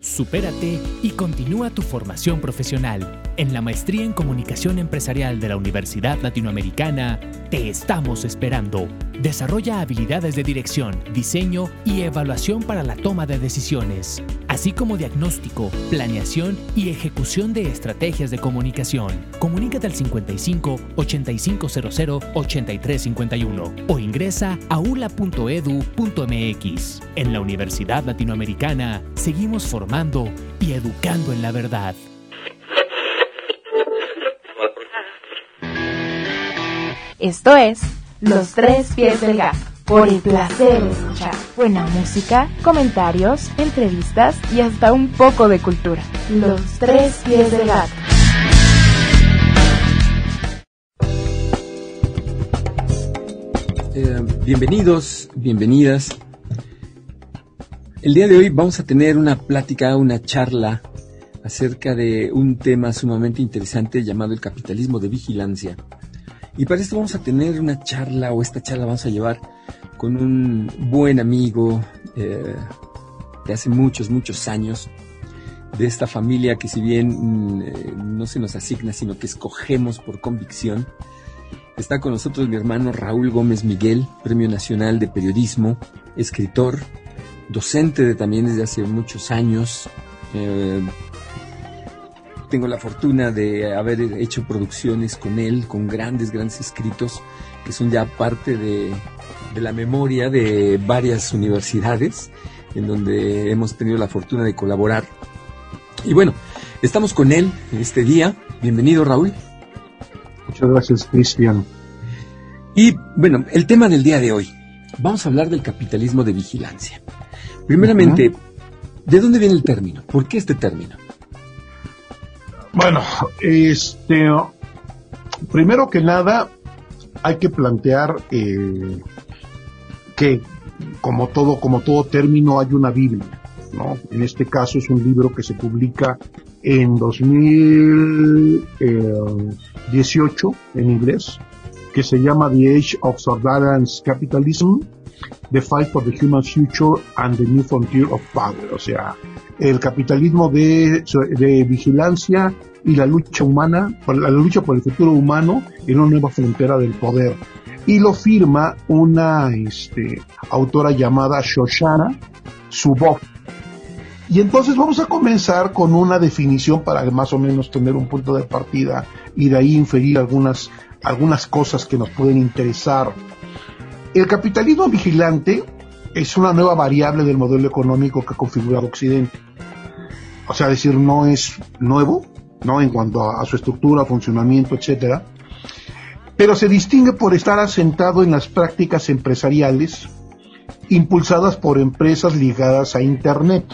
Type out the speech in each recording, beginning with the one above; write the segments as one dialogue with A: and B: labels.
A: Supérate y continúa tu formación profesional. En la maestría en comunicación empresarial de la Universidad Latinoamericana, te estamos esperando. Desarrolla habilidades de dirección, diseño y evaluación para la toma de decisiones, así como diagnóstico, planeación y ejecución de estrategias de comunicación. Comunícate al 55 8500 8351 o ingresa a ula.edu.mx. En la Universidad Latinoamericana seguimos formando y educando en la verdad.
B: Esto es Los Tres Pies del Gato. Por el placer de escuchar buena música, comentarios, entrevistas y hasta un poco de cultura. Los Tres Pies del Gato.
C: Eh, bienvenidos, bienvenidas. El día de hoy vamos a tener una plática, una charla acerca de un tema sumamente interesante llamado el capitalismo de vigilancia. Y para esto vamos a tener una charla, o esta charla vamos a llevar con un buen amigo eh, de hace muchos, muchos años, de esta familia que si bien mm, no se nos asigna, sino que escogemos por convicción. Está con nosotros mi hermano Raúl Gómez Miguel, Premio Nacional de Periodismo, escritor, docente de, también desde hace muchos años. Eh, tengo la fortuna de haber hecho producciones con él, con grandes, grandes escritos, que son ya parte de, de la memoria de varias universidades, en donde hemos tenido la fortuna de colaborar. Y bueno, estamos con él este día. Bienvenido, Raúl.
D: Muchas gracias, Cristian.
C: Y bueno, el tema del día de hoy. Vamos a hablar del capitalismo de vigilancia. Primeramente, ¿de dónde viene el término? ¿Por qué este término?
D: Bueno, este, primero que nada, hay que plantear eh, que, como todo, como todo término, hay una Biblia, ¿no? En este caso es un libro que se publica en 2018 en inglés, que se llama The Age of Surveillance Capitalism, The Fight for the Human Future and the New Frontier of Power, o sea, el capitalismo de, de vigilancia y la lucha humana, la lucha por el futuro humano en una nueva frontera del poder. Y lo firma una este, autora llamada Shoshana Zuboff. Y entonces vamos a comenzar con una definición para más o menos tener un punto de partida y de ahí inferir algunas, algunas cosas que nos pueden interesar. El capitalismo vigilante es una nueva variable del modelo económico que ha configurado Occidente. O sea, decir, no es nuevo, ¿no? En cuanto a, a su estructura, funcionamiento, etcétera. Pero se distingue por estar asentado en las prácticas empresariales impulsadas por empresas ligadas a Internet.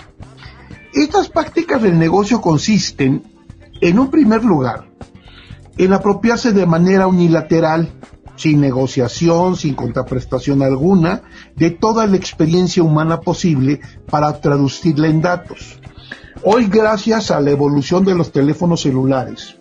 D: Estas prácticas del negocio consisten, en un primer lugar, en apropiarse de manera unilateral, sin negociación, sin contraprestación alguna, de toda la experiencia humana posible para traducirla en datos. Hoy, gracias a la evolución de los teléfonos celulares,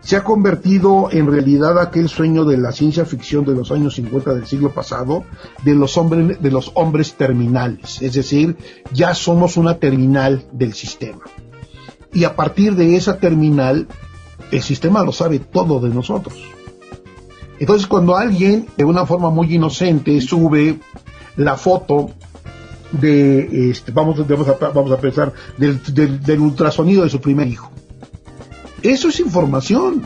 D: se ha convertido en realidad aquel sueño de la ciencia ficción de los años 50 del siglo pasado, de los hombres, de los hombres terminales. Es decir, ya somos una terminal del sistema. Y a partir de esa terminal, el sistema lo sabe todo de nosotros. Entonces, cuando alguien, de una forma muy inocente, sube la foto de, este, vamos, a, vamos a pensar, del, ultrasonido de su primer hijo, eso es información.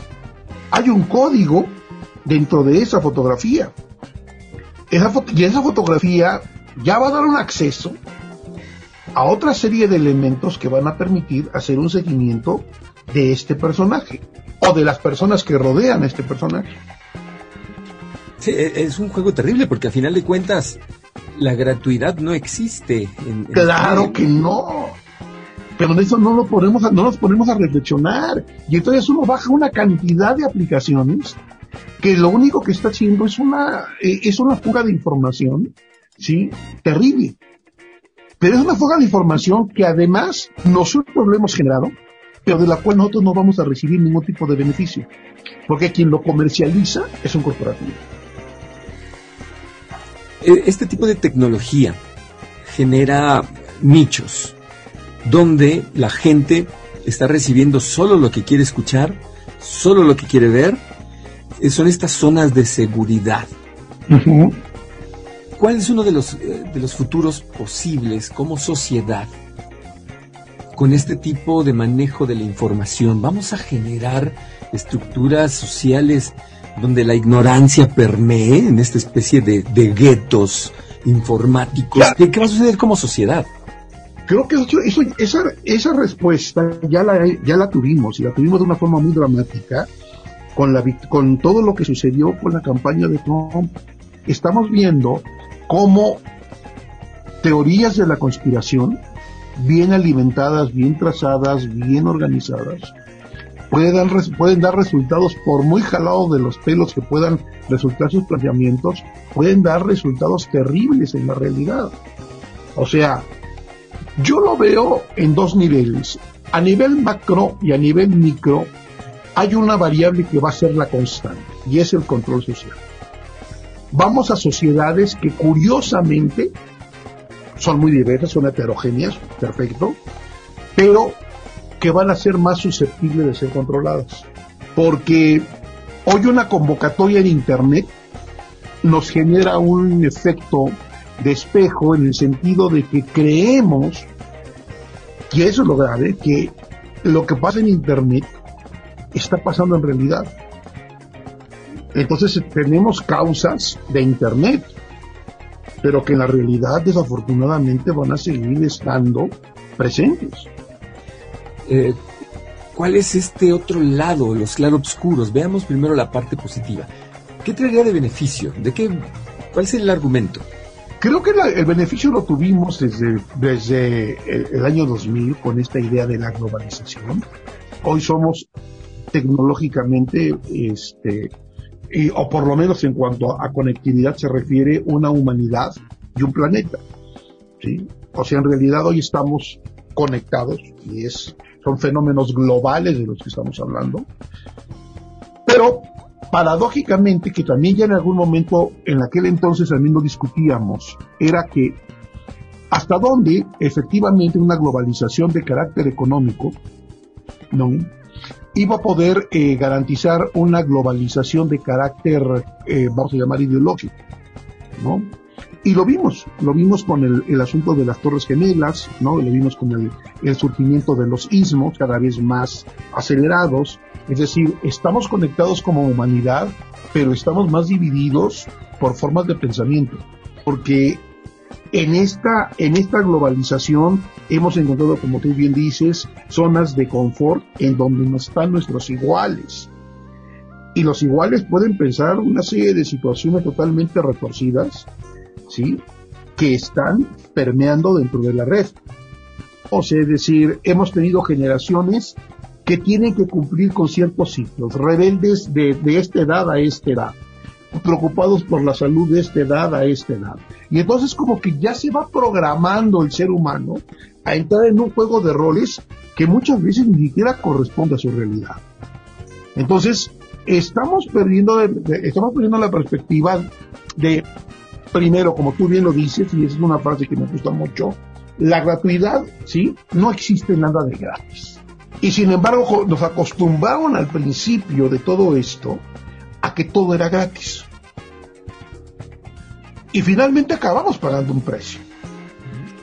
D: Hay un código dentro de esa fotografía. Y esa fotografía ya va a dar un acceso a otra serie de elementos que van a permitir hacer un seguimiento de este personaje o de las personas que rodean a este personaje.
C: Sí, e, es un juego terrible porque a final de cuentas la gratuidad no existe. En, en
D: claro que no. Pero de eso no lo ponemos no nos ponemos a reflexionar. Y entonces uno baja una cantidad de aplicaciones que lo único que está haciendo es una es una fuga de información sí terrible. Pero es una fuga de información que además nosotros lo hemos generado pero de la cual nosotros no vamos a recibir ningún tipo de beneficio, porque quien lo comercializa es un corporativo.
C: E, este tipo de tecnología genera nichos donde la gente está recibiendo solo lo que quiere escuchar, solo lo que quiere ver. Eh, son estas zonas de seguridad. ¿Cuál es uno de los, eh, de los futuros posibles como sociedad con este tipo de manejo de la información? ¿Vamos a generar estructuras sociales donde la ignorancia permee en esta especie de, guetos informáticos? ¿Qué, va a suceder como sociedad?
D: Creo que eso, esa, esa respuesta ya la, ya la tuvimos y la tuvimos de una forma muy dramática con, la, con todo lo que sucedió con la campaña de Trump. Estamos viendo cómo teorías de la conspiración, bien alimentadas, bien trazadas, bien organizadas, pueden pueden dar resultados, por muy jalados de los pelos que puedan resultar sus planteamientos, pueden dar resultados terribles en la realidad. O sea, yo lo veo en dos niveles. A nivel macro y a nivel micro, hay una variable que va a ser la constante, y es el control social. Vamos a sociedades que curiosamente son muy diversas, son heterogéneas, perfecto, pero que van a ser más susceptibles de ser controladas. Porque hoy una convocatoria en Internet nos genera un efecto de espejo en el sentido de que creemos, y eso es lo grave, que lo que pasa en Internet está pasando en realidad. Entonces tenemos causas de Internet, pero que en la realidad desafortunadamente van a seguir estando presentes.
C: Eh, ¿cuál es este otro lado, los claroscuros? Veamos primero la parte positiva. ¿Qué traería de beneficio? ¿De qué, ¿Cuál es el argumento?
D: Creo que el beneficio lo tuvimos desde, desde el, año 2000 con esta idea de la globalización. Hoy somos tecnológicamente, este, o por lo menos en cuanto a, conectividad se refiere, una humanidad y un planeta. ¿sí? O sea, en realidad hoy estamos conectados y es son fenómenos globales de los que estamos hablando. Pero paradójicamente, que también ya en algún momento, en aquel entonces también lo discutíamos, era que hasta dónde efectivamente una globalización de carácter económico ¿no? iba a poder eh, garantizar una globalización de carácter, eh, vamos a llamar ideológico. ¿no? Y lo vimos, lo vimos con el, el, asunto de las Torres Gemelas, ¿no? Lo vimos con el, el surgimiento de los ismos cada vez más acelerados. Es decir, estamos conectados como humanidad, pero estamos más divididos por formas de pensamiento. Porque en esta, en esta globalización hemos encontrado, como tú bien dices, zonas de confort en donde no están nuestros iguales. Y los iguales pueden pensar una serie de situaciones totalmente retorcidas ¿sí? que están permeando dentro de la red. O sea, es decir, hemos tenido generaciones que tienen que cumplir con ciertos ciclos, rebeldes de, de esta edad a esta edad, preocupados por la salud de esta edad a esta edad. Y entonces como que ya se va programando el ser humano a entrar en un juego de roles que muchas veces ni siquiera corresponde a su realidad. Entonces, estamos perdiendo, estamos perdiendo la perspectiva de primero, como tú bien lo dices, y esa es una frase que me gusta mucho, la gratuidad, ¿sí? No existe nada de gratis. Y sin embargo, nos acostumbraron al principio de todo esto a que todo era gratis. Y finalmente acabamos pagando un precio,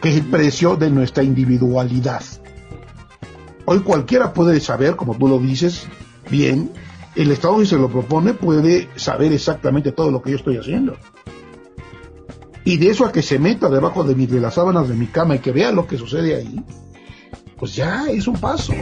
D: que es el precio de nuestra individualidad. Hoy cualquiera puede saber, como tú lo dices, bien, el Estado si se lo propone puede saber exactamente todo lo que yo estoy haciendo. Y de eso a que se meta debajo de, de las sábanas de mi cama y que vea lo que sucede ahí, pues ya es un paso.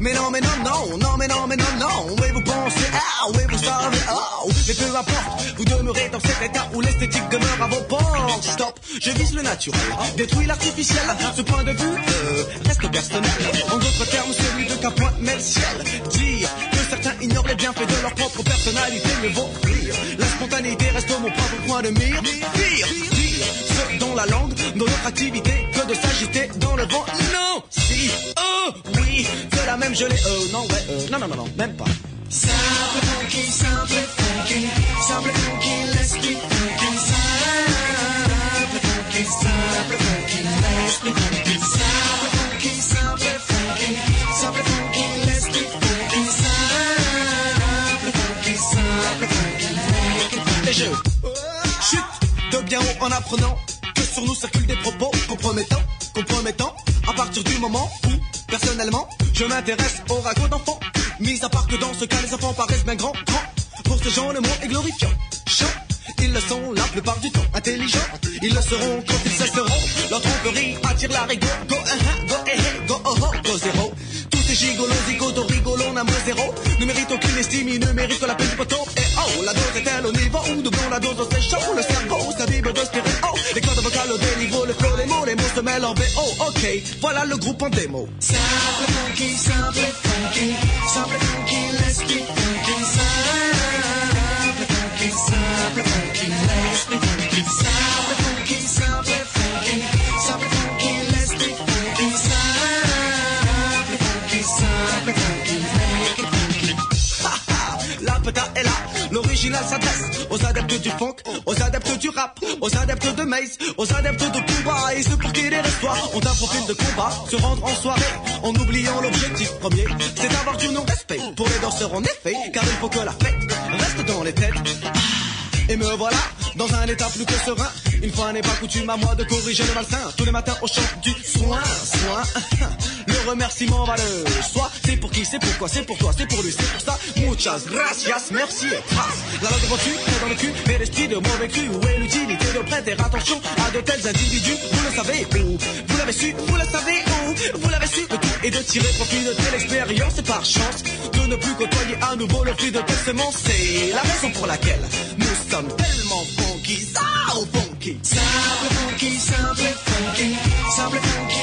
E: Mais non, mais non, non, non, mais non, mais non, non. Oui, vous pensez, ah, oui, vous savez, oh, mais peu importe, vous demeurez dans cet état où l'esthétique demeure à vos portes. Stop, je vise le naturel, détruis l'artificiel. Ce point de vue euh, reste personnel. En d'autres termes, celui de qu'un point met le ciel. Dire que certains ignorent les bienfaits de leur propre personnalité, mais vaut rire. La spontanéité reste mon propre point de mire. Pire, dire ce dont la langue, dans notre activité, que de s'agiter dans le vent. Non, si, même gelée. Euh, non, ouais, euh, non, non, non, non, même pas. Simple funky, simple funky, simple funky, l'esprit funky, simple funky, simple funky, l'esprit funky, simple funky, simple funky, simple funky, l'esprit funky, simple funky, simple funky, Et je chute de bien haut en apprenant que sur nous circulent des propos compromettants, compromettants, à partir du moment où, personnellement, je m'intéresse au ragot d'enfants. Mis à part que dans ce cas, les enfants paraissent bien grands, grands. Pour ces gens, le mot est glorifiant. Chant, ils le sont la plupart du temps. Intelligents, ils le seront quand ils cesseront. Leur tromperie attire la rigueur. Go, uh, uh, go, eh, eh, go, oh, oh, go, zéro. Gigolos, zigotos, rigolons, n'amour zéro. Ne méritent aucune estime, ils ne méritent que la peine du poteau. Et oh, la dose est-elle au niveau où doublons la dose, c'est chaud. Le cerveau s'abîme de stéréo. Les cordes vocales au déniveau, le flow, les mots, les mots se mêlent en VO. Ok, voilà le groupe en démo. Simple funky, simple funky, simple funky, l'esprit funky, simple funky, simple funky, simple funky, l'original s'adresse aux adeptes du funk, aux adeptes du rap, aux adeptes de Maze, aux adeptes de Cuba et ceux pour qui les restoirs ont un profil de combat, se rendre en soirée en oubliant l'objectif premier, c'est d'avoir du non-respect pour les danseurs en effet, car il faut que la fête reste dans les têtes. Et me voilà dans un état plus que serein. Une fois n'est pas coutume à moi de corriger le malsain. Tous les matins au champ du soin, soin. Remerciement va le. C'est pour qui, c'est pourquoi, c'est pour toi, c'est pour lui, c'est pour ça. Muchas gracias, merci et trace. La langue reçue est dans le cul, mais l'esprit de mauvais cru. Où est l'utilité de prêter attention à de tels individus? Vous le savez où? Vous l'avez su, vous le savez où? Vous l'avez su, le tout est de tirer profit de telle expérience et par chance de ne plus côtoyer à nouveau le fruit de telle semence. C'est la raison pour laquelle nous sommes tellement funky, ça funky. Simple funky, simple funky, simple funky,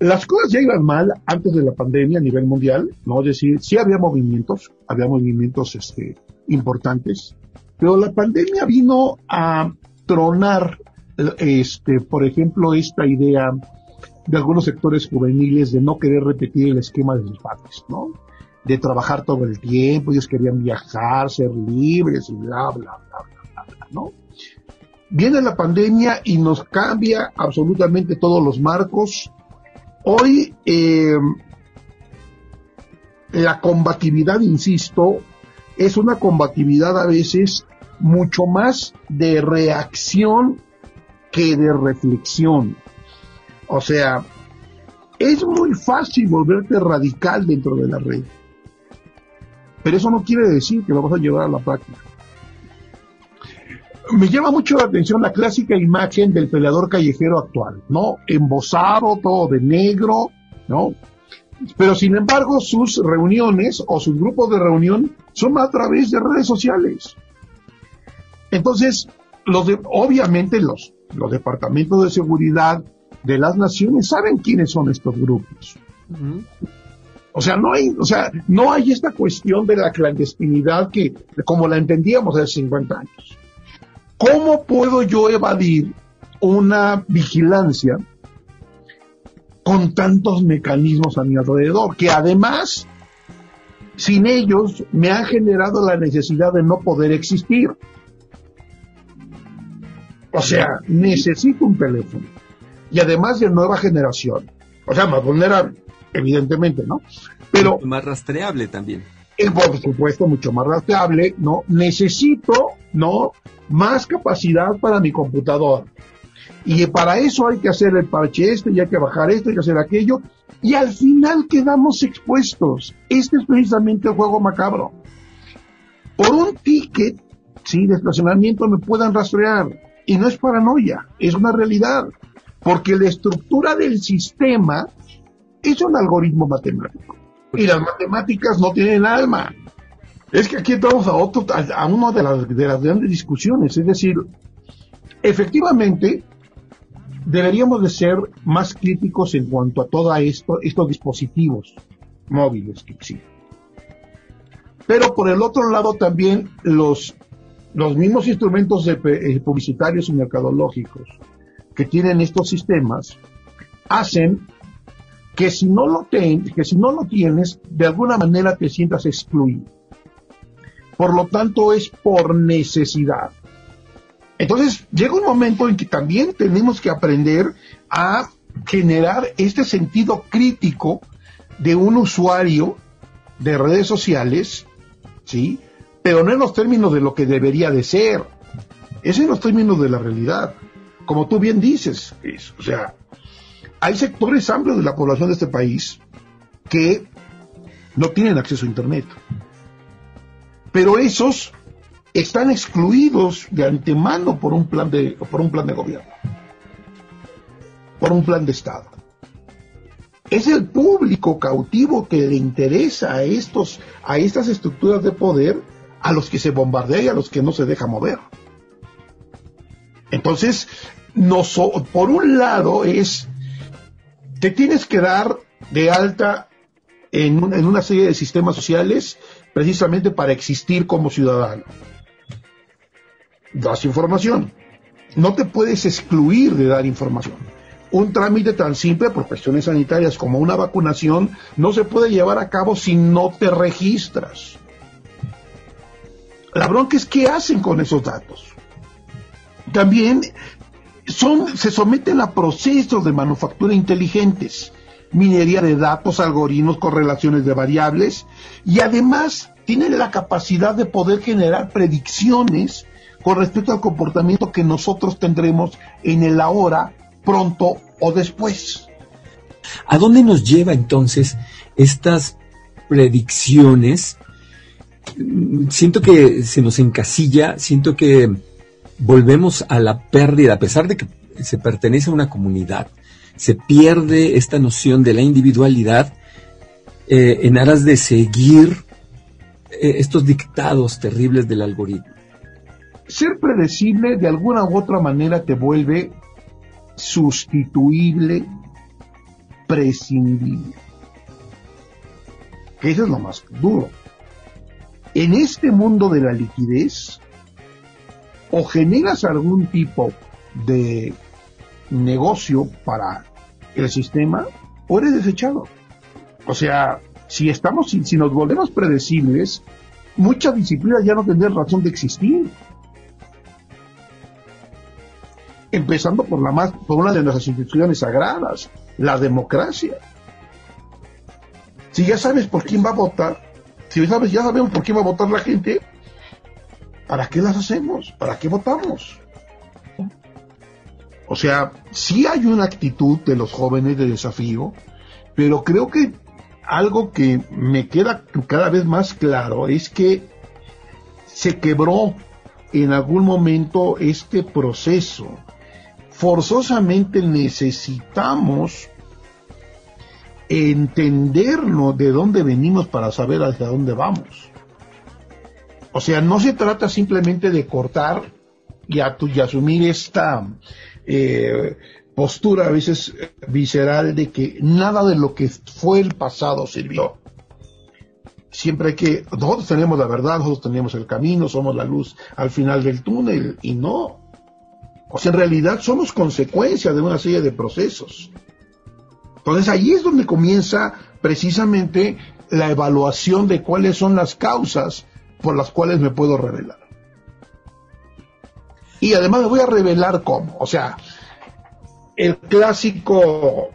D: Las cosas ya iban mal antes de la pandemia a nivel mundial, ¿no? Es decir, sí había movimientos, había movimientos este, importantes, pero la pandemia vino a tronar, este, por ejemplo, esta idea de algunos sectores juveniles de no querer repetir el esquema de sus padres, ¿no? De trabajar todo el tiempo, ellos querían viajar, ser libres y bla, bla, bla, bla, bla, ¿no? Viene la pandemia y nos cambia absolutamente todos los marcos. Hoy, eh, la combatividad, insisto, es una combatividad a veces mucho más de reacción que de reflexión. O sea, es muy fácil volverte radical dentro de la red. Pero eso no quiere decir que lo vas a llevar a la práctica. Me llama mucho la atención la clásica imagen del peleador callejero actual, ¿no? Embosado, todo de negro, ¿no? Pero sin embargo, sus reuniones o sus grupos de reunión son a través de redes sociales. Entonces, los de- obviamente los, los departamentos de seguridad de las naciones saben quiénes son estos grupos. O sea, no hay, o sea, no hay esta cuestión de la clandestinidad que, como la entendíamos hace 50 años. ¿Cómo puedo yo evadir una vigilancia con tantos mecanismos a mi alrededor? Que además, sin ellos, me han generado la necesidad de no poder existir. O sea, necesito un teléfono. Y además de nueva generación. O sea, más vulnerable, evidentemente, ¿no? Pero...
C: Más rastreable también.
D: Y por supuesto, mucho más rastreable, ¿no? Necesito, ¿no? Más capacidad para mi computador. Y para eso hay que hacer el parche este, y hay que bajar esto, hay que hacer aquello. Y al final quedamos expuestos. Este es precisamente el juego macabro. Por un ticket, sí, de estacionamiento me puedan rastrear. Y no es paranoia, es una realidad. Porque la estructura del sistema es un algoritmo matemático. Y las matemáticas no tienen alma. Es que aquí entramos a otro, a, una de las, de las grandes discusiones. Es decir, efectivamente, deberíamos de ser más críticos en cuanto a todos esto, estos dispositivos móviles que existen. Pero por el otro lado también los, los mismos instrumentos eh, publicitarios y mercadológicos que tienen estos sistemas hacen que si no lo ten, que si no lo tienes, de alguna manera te sientas excluido. Por lo tanto, es por necesidad. Entonces, llega un momento en que también tenemos que aprender a generar este sentido crítico de un usuario de redes sociales, ¿sí? Pero no en los términos de lo que debería de ser, es en los términos de la realidad. Como tú bien dices, o sea, hay sectores amplios de la población de este país que no tienen acceso a Internet. Pero esos están excluidos de antemano por un plan de, por un plan de gobierno, por un plan de Estado. Es el público cautivo que le interesa a estos, a estas estructuras de poder, a los que se bombardea y a los que no se deja mover. Entonces, por un lado es, te tienes que dar de alta en, una serie de sistemas sociales precisamente para existir como ciudadano das información. No te puedes excluir de dar información. Un trámite tan simple por cuestiones sanitarias como una vacunación no se puede llevar a cabo si no te registras. La bronca es qué hacen con esos datos. También son, se someten a procesos de manufactura inteligentes, minería de datos, algoritmos, correlaciones de variables y además tienen la capacidad de poder generar predicciones con respecto al comportamiento que nosotros tendremos en el ahora, pronto o después.
C: ¿A dónde nos lleva entonces estas predicciones? Siento que se nos encasilla, siento que volvemos a la pérdida, a pesar de que se pertenece a una comunidad, se pierde esta noción de la individualidad eh, en aras de seguir eh, estos dictados terribles del algoritmo
D: ser predecible de alguna u otra manera te vuelve sustituible, prescindible. Eso es lo más duro. En este mundo de la liquidez, o generas algún tipo de negocio para el sistema, o eres desechado. O sea, si estamos, si, nos volvemos predecibles, muchas disciplinas ya no tendrían razón de existir empezando por la más, por una de nuestras instituciones sagradas, la democracia. Si ya sabes por quién va a votar, si sabes, ya sabemos por quién va a votar la gente, ¿para qué las hacemos? ¿Para qué votamos? O sea, sí hay una actitud de los jóvenes de desafío, pero creo que algo que me queda cada vez más claro es que se quebró en algún momento este proceso forzosamente necesitamos entendernos de dónde venimos para saber hacia dónde vamos. O sea, no se trata simplemente de cortar y, asumir esta eh, postura a veces visceral de que nada de lo que fue el pasado sirvió. Siempre hay que, nosotros tenemos la verdad, nosotros tenemos el camino, somos la luz al final del túnel y no, o sea, en realidad somos consecuencia de una serie de procesos. Entonces ahí es donde comienza precisamente la evaluación de cuáles son las causas por las cuales me puedo revelar. Y además me voy a revelar cómo. O sea, el clásico,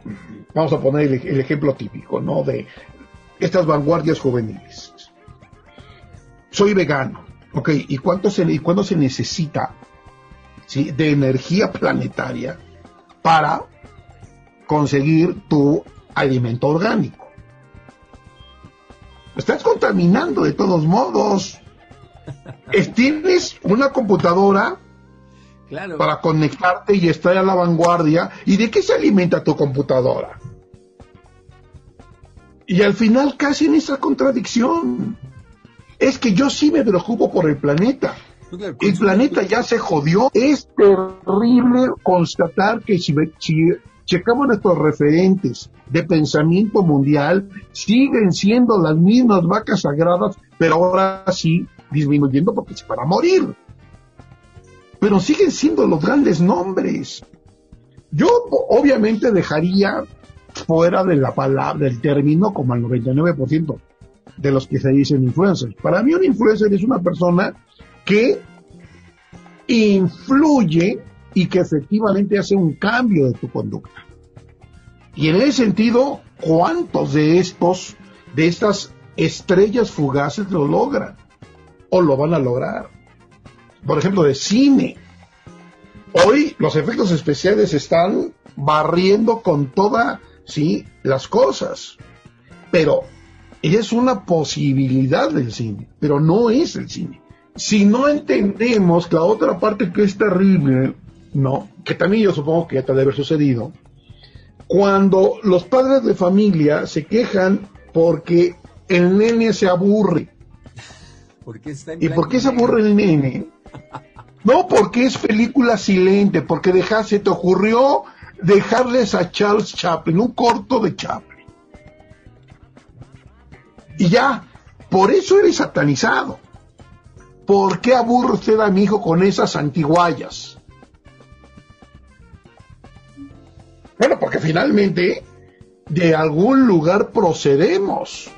D: vamos a poner el, ejemplo típico, ¿no? De estas vanguardias juveniles. Soy vegano, ¿ok? ¿Y cuánto se, y cuándo se necesita ¿sí? de energía planetaria para conseguir tu alimento orgánico? Estás contaminando de todos modos. Es- Tienes una computadora
C: Claro.
D: para conectarte y estar a la vanguardia. ¿Y de qué se alimenta tu computadora? Y al final casi en esa contradicción. Es que yo sí me preocupo por el planeta.
C: Claro,
D: El planeta ya se jodió. Es terrible constatar que si, si checamos nuestros referentes de pensamiento mundial, siguen siendo las mismas vacas sagradas, pero ahora sí disminuyendo porque se van a morir. Pero siguen siendo los grandes nombres. Yo obviamente dejaría fuera de la palabra, del término, como el 99% de los que se dicen influencers. Para mí un influencer es una persona que influye y que efectivamente hace un cambio de tu conducta. Y en ese sentido, ¿cuántos de estos, de estas estrellas fugaces lo logran? O lo van a lograr. Por ejemplo, de cine. Hoy los efectos especiales están barriendo con todas, sí, las cosas. Pero es una posibilidad del cine, pero no es el cine. Si no entendemos la otra parte que es terrible, no, que también yo supongo que ya te debe haber sucedido, cuando los padres de familia se quejan porque el nene se aburre.
C: ¿Por qué está en
D: ¿Y por qué se aburre el nene? No, porque es película silente, porque deja- se te ocurrió dejarles a Charles Chaplin, un corto de Chaplin. Y ya, por eso eres satanizado. ¿Por qué aburre usted a mi hijo con esas antiguallas? Bueno, porque finalmente de algún lugar procedemos.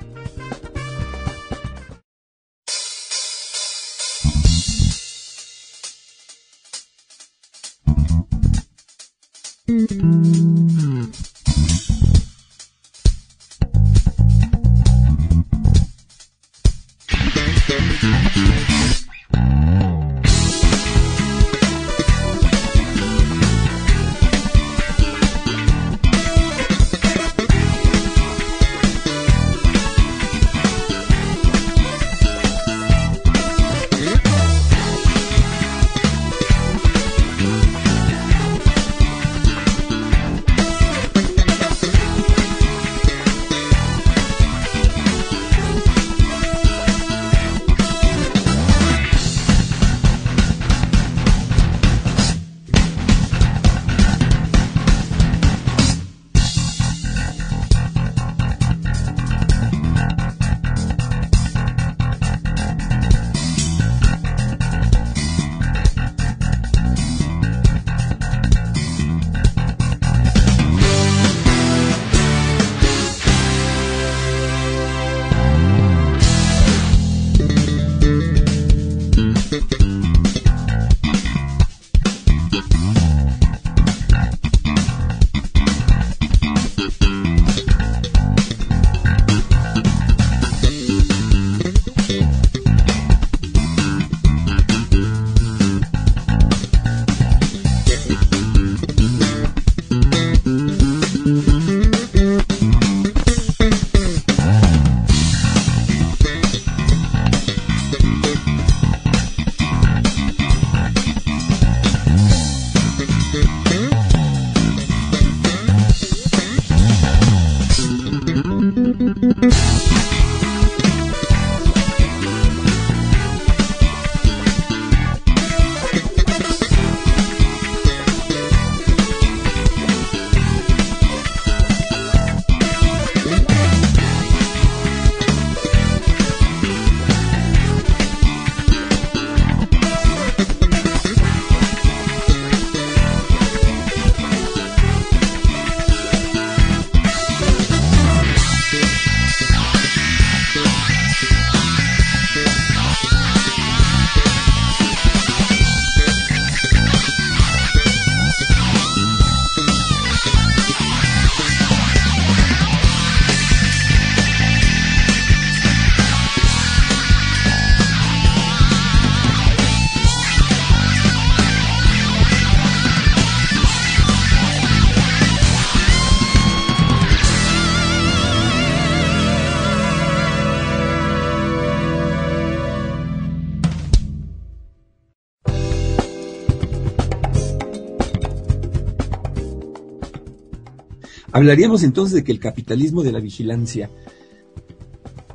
C: Hablaríamos entonces de que el capitalismo de la vigilancia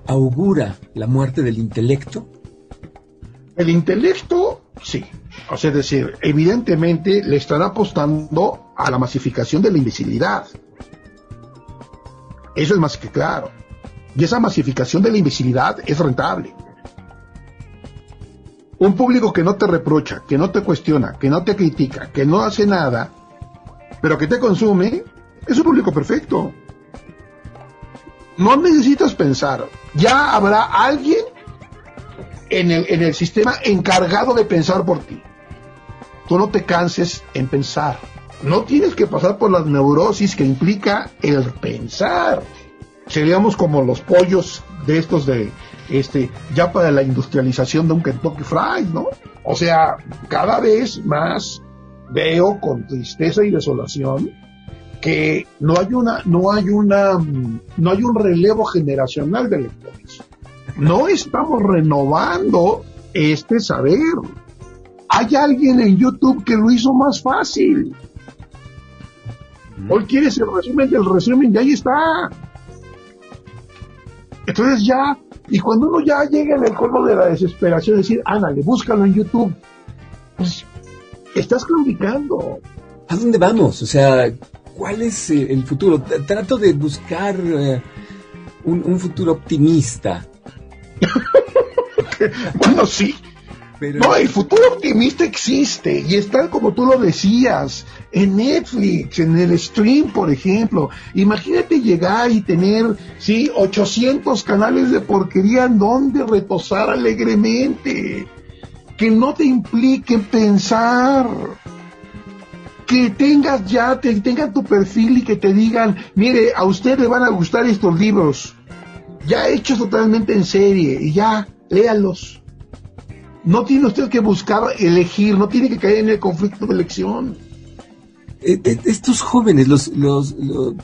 C: augura la muerte del intelecto.
D: El intelecto, sí. O sea, es decir, evidentemente le estará apostando a la masificación de la invisibilidad. Eso es más que claro. Y esa masificación de la invisibilidad es rentable. Un público que no te reprocha, que no te cuestiona, que no te critica, que no hace nada, pero que te consume, es un público perfecto. No necesitas pensar. Ya habrá alguien en el, en el sistema encargado de pensar por ti. Tú no te canses en pensar. No tienes que pasar por las neurosis que implica el pensar. Seríamos como los pollos de estos de, este, ya para la industrialización de un Kentucky Fried, ¿no? O sea, cada vez más veo con tristeza y desolación que no hay una, no hay una, no hay un relevo generacional de lectores. No estamos renovando este saber. Hay alguien en YouTube que lo hizo más fácil. Hoy quieres el resumen del resumen y ahí está. Entonces ya, y cuando uno ya llega en el colmo de la desesperación, decir, ándale, búscalo en YouTube, pues estás claudicando.
C: ¿A dónde vamos? O sea, ¿cuál es eh, el futuro? Trato de buscar eh, un, un futuro optimista.
D: bueno, sí. Pero... No, el futuro optimista existe y está como tú lo decías, en Netflix, en el stream, por ejemplo. Imagínate llegar y tener, sí, 800 canales de porquería en donde retosar alegremente. Que no te implique pensar. Que tengas ya, te tengan tu perfil y que te digan, mire, a usted le van a gustar estos libros. Ya hechos totalmente en serie y ya, léalos. No tiene usted que buscar elegir, no tiene que caer en el conflicto de elección.
C: Eh, eh, estos jóvenes, los, los,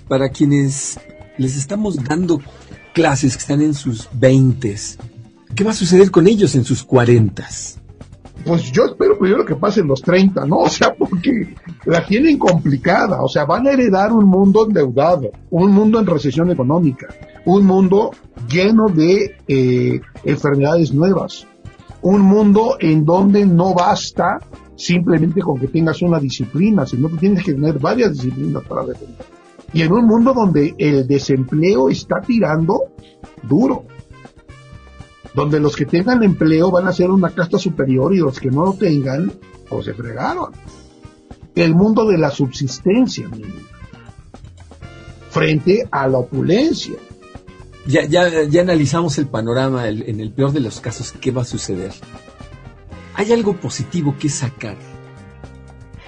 C: para quienes les estamos dando clases que están en sus veintes, ¿qué va a suceder con ellos en sus cuarentas?
D: Pues yo espero primero que pasen los 30, ¿no? O sea, porque la tienen complicada, o sea, van a heredar un mundo endeudado, un mundo en recesión económica, un mundo lleno de eh, enfermedades nuevas, un mundo en donde no basta simplemente con que tengas una disciplina, sino que tienes que tener varias disciplinas para defender. Y en un mundo donde el desempleo está tirando duro, donde los que tengan empleo van a ser una casta superior y los que no lo tengan, pues se fregaron. El mundo de la subsistencia, frente a la opulencia.
C: Ya, ya, ya analizamos el panorama, en el peor de los casos, ¿qué va a suceder? hay algo positivo que sacar.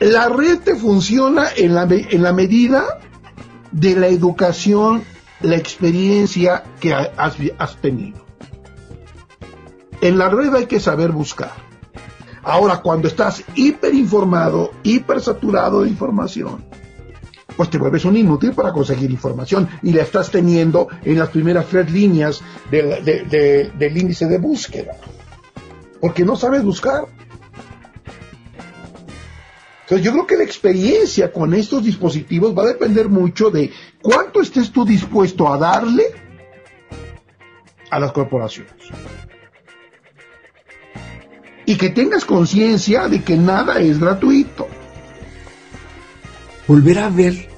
D: La red te funciona en la, en la medida de la educación, la experiencia que has, has tenido. En la red hay que saber buscar. Ahora, cuando estás hiperinformado, hipersaturado de información, pues te vuelves un inútil para conseguir información y la estás teniendo en las primeras tres líneas del índice de búsqueda porque no sabes buscar. Entonces yo creo que la experiencia con estos dispositivos va a depender mucho de cuánto estés tú dispuesto a darle a las corporaciones. Y que tengas conciencia de que nada es gratuito.
C: Volverá a haber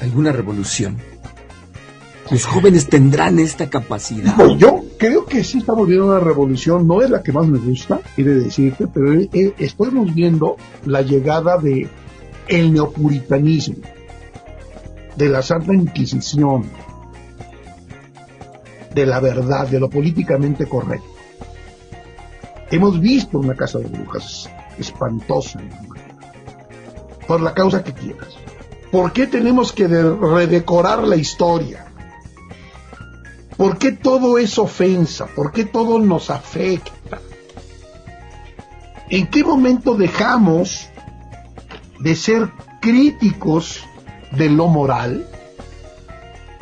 C: alguna revolución los jóvenes tendrán esta capacidad.
D: Pues yo creo que sí estamos viendo una revolución, no es la que más me gusta, quiere decirte, pero estamos viendo la llegada de el neopuritanismo, de la Santa Inquisición, de la verdad, de lo políticamente correcto. Hemos visto una casa de brujas espantosa, por la causa que quieras. ¿Por qué tenemos que redecorar la historia? ¿Por qué todo es ofensa? ¿Por qué todo nos afecta? ¿En qué momento dejamos de ser críticos de lo moral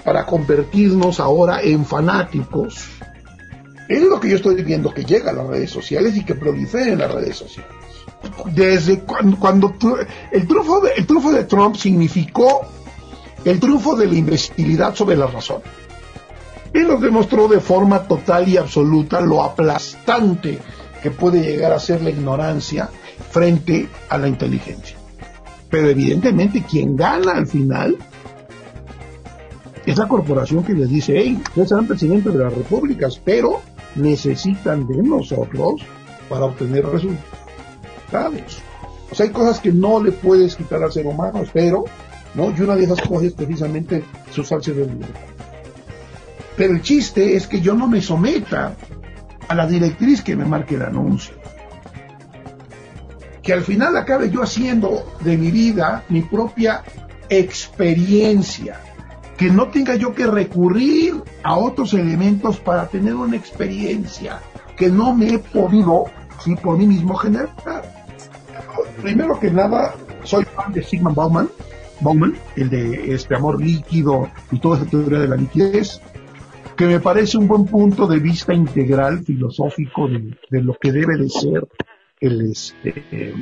D: para convertirnos ahora en fanáticos? Es lo que yo estoy viendo que llega a las redes sociales y que proliferen las redes sociales. Desde cuando, el, trufo de, el trufo de Trump significó el triunfo de la imbecilidad sobre la razón. Y nos demostró de forma total y absoluta lo aplastante que puede llegar a ser la ignorancia frente a la inteligencia. Pero evidentemente quien gana al final es la corporación que les dice, hey, ustedes serán presidentes de las repúblicas, pero necesitan de nosotros para obtener resultados. O sea, hay cosas que no le puedes quitar al ser humano, pero, ¿no? Y una de esas cosas es precisamente su salsa de libertad. Pero el chiste es que yo no me someta a la directriz que me marque el anuncio. Que al final acabe yo haciendo de mi vida mi propia experiencia. Que no tenga yo que recurrir a otros elementos para tener una experiencia que no me he podido, sí, por mí mismo generar. Primero que nada, soy fan de Sigmund Bauman, Bauman, el de este amor líquido y toda esa teoría de la liquidez que me parece un buen punto de vista integral, filosófico, de, lo que debe de ser el, este,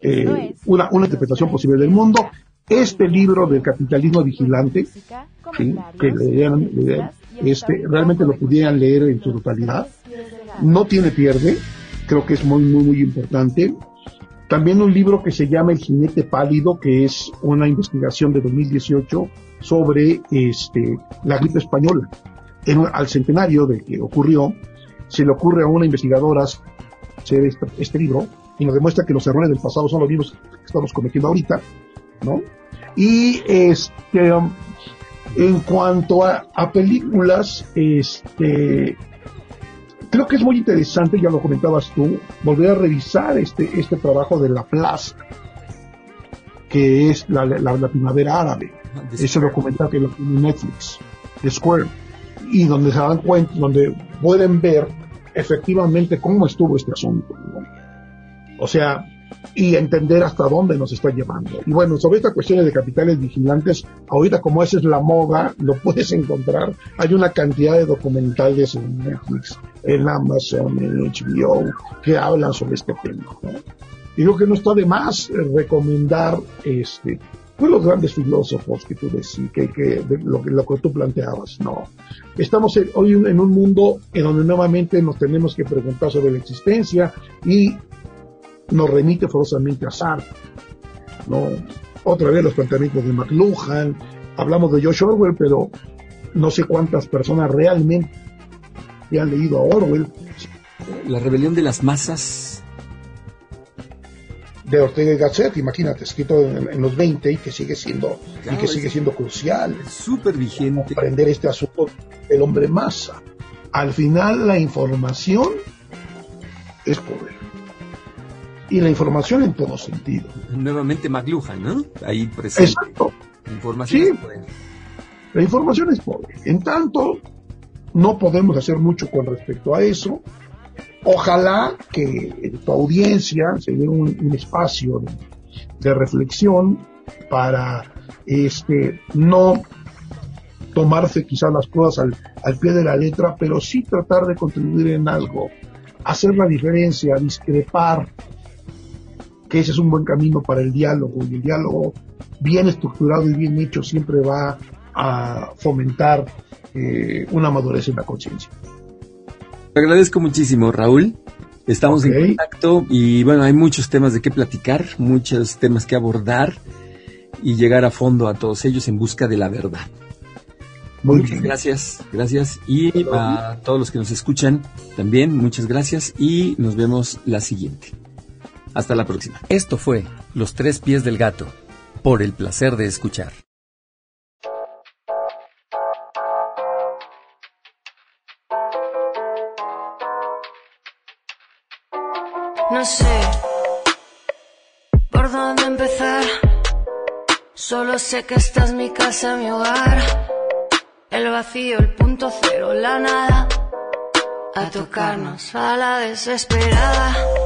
D: eh, una, una interpretación posible del mundo. Este libro del capitalismo vigilante, que lean, este, realmente lo pudieran leer en su totalidad, no tiene pierde, creo que es muy, muy, muy importante. También un libro que se llama El jinete pálido, que es una investigación de 2018 sobre este, la gripe española al centenario de que ocurrió, se le ocurre a una investigadora hacer este, este, libro y nos demuestra que los errores del pasado son los mismos que estamos cometiendo ahorita, ¿no? Y este, en cuanto a, películas, este, creo que es muy interesante, ya lo comentabas tú, volver a revisar este, este trabajo de La Plaza, que es la, la, primavera árabe, ah, ese documental que lo tiene Netflix, The Square y donde se dan cuenta, donde pueden ver efectivamente cómo estuvo este asunto. O sea, y entender hasta dónde nos está llevando. Y bueno, sobre esta cuestión de capitales vigilantes, ahorita como esa es la moda, lo puedes encontrar. Hay una cantidad de documentales en Netflix, en Amazon, en HBO, que hablan sobre este tema. Y creo que no está de más recomendar este pues los grandes filósofos que tú decís, que, que lo, lo, que tú planteabas, no. Estamos hoy en un mundo en donde nuevamente nos tenemos que preguntar sobre la existencia y nos remite forzosamente a Sartre, ¿no? Otra vez los planteamientos de McLuhan, hablamos de George Orwell, pero no sé cuántas personas realmente han leído a Orwell.
C: La rebelión de las masas
D: de Ortega y Gasset, imagínate, escrito en, los 20 y que sigue siendo, y que sigue siendo crucial.
C: Súper vigente.
D: Aprender este asunto del hombre masa. Al final la información es poder. Y la información en todo sentido.
C: Nuevamente McLuhan, ¿no? Ahí presente.
D: Exacto.
C: La información es poder.
D: La información es poder. En tanto, no podemos hacer mucho con respecto a eso Ojalá que tu audiencia se dé un, espacio de, reflexión para este no tomarse quizás las cosas al, pie de la letra, pero sí tratar de contribuir en algo, hacer la diferencia, discrepar, que ese es un buen camino para el diálogo, y el diálogo bien estructurado y bien hecho siempre va a fomentar eh, una madurez en la conciencia.
C: Te agradezco muchísimo, Raúl. Estamos en contacto y bueno, hay muchos temas de qué platicar, muchos temas que abordar y llegar a fondo a todos ellos en busca de la verdad. Muy muchas gracias, gracias. Y a todos los que nos escuchan también, muchas gracias y nos vemos la siguiente. Hasta la próxima. Esto fue Los Tres Pies del Gato, por el placer de escuchar.
F: No sé por dónde empezar. Solo sé que esta es mi casa, mi hogar. El vacío, el punto cero, la nada. A tocarnos a la desesperada.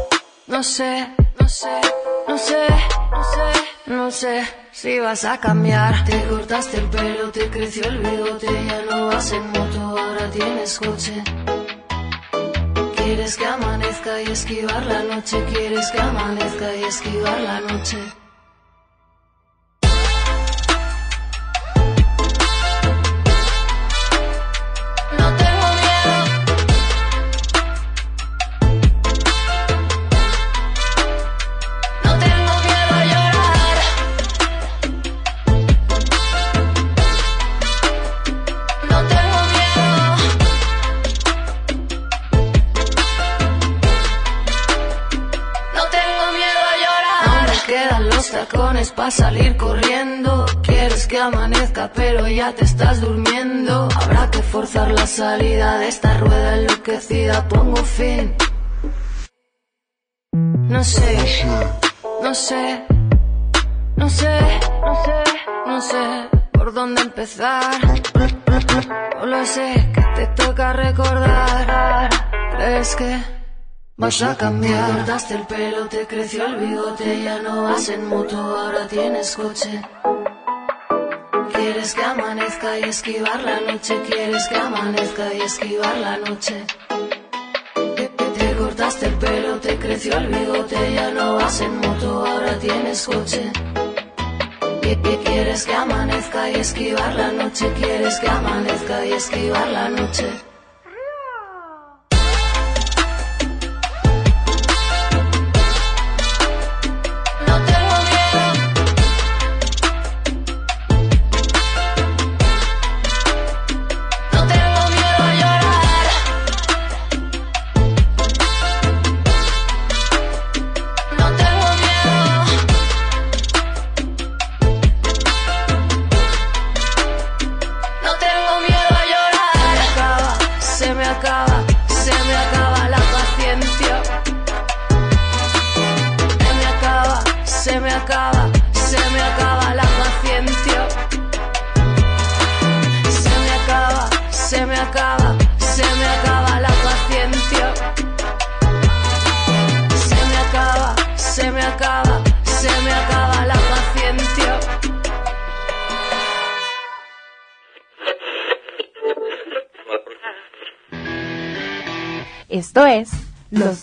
F: No sé, no sé, no sé, no sé, no sé si vas a cambiar. Te cortaste el pelo, te creció el bigote, ya no vas en moto, ahora tienes coche. Quieres que amanezca y esquivar la noche, quieres que amanezca y esquivar la noche. Razones para salir corriendo. Quieres que amanezca, pero ya te estás durmiendo. Habrá que forzar la salida de esta rueda enloquecida. Pongo fin. No sé, no sé, no sé, no sé, no sé por dónde empezar. Solo sé que te toca recordar. ¿Crees que? Vas a cambiar, cortaste el pelo, te creció el bigote, ya no vas en moto, ahora tienes coche. Quieres que amanezca y esquivar la noche, quieres que amanezca y esquivar la noche. Te cortaste el pelo, te creció el bigote, ya no vas en moto, ahora tienes coche. Quieres que amanezca y esquivar la noche, quieres que amanezca y esquivar la noche.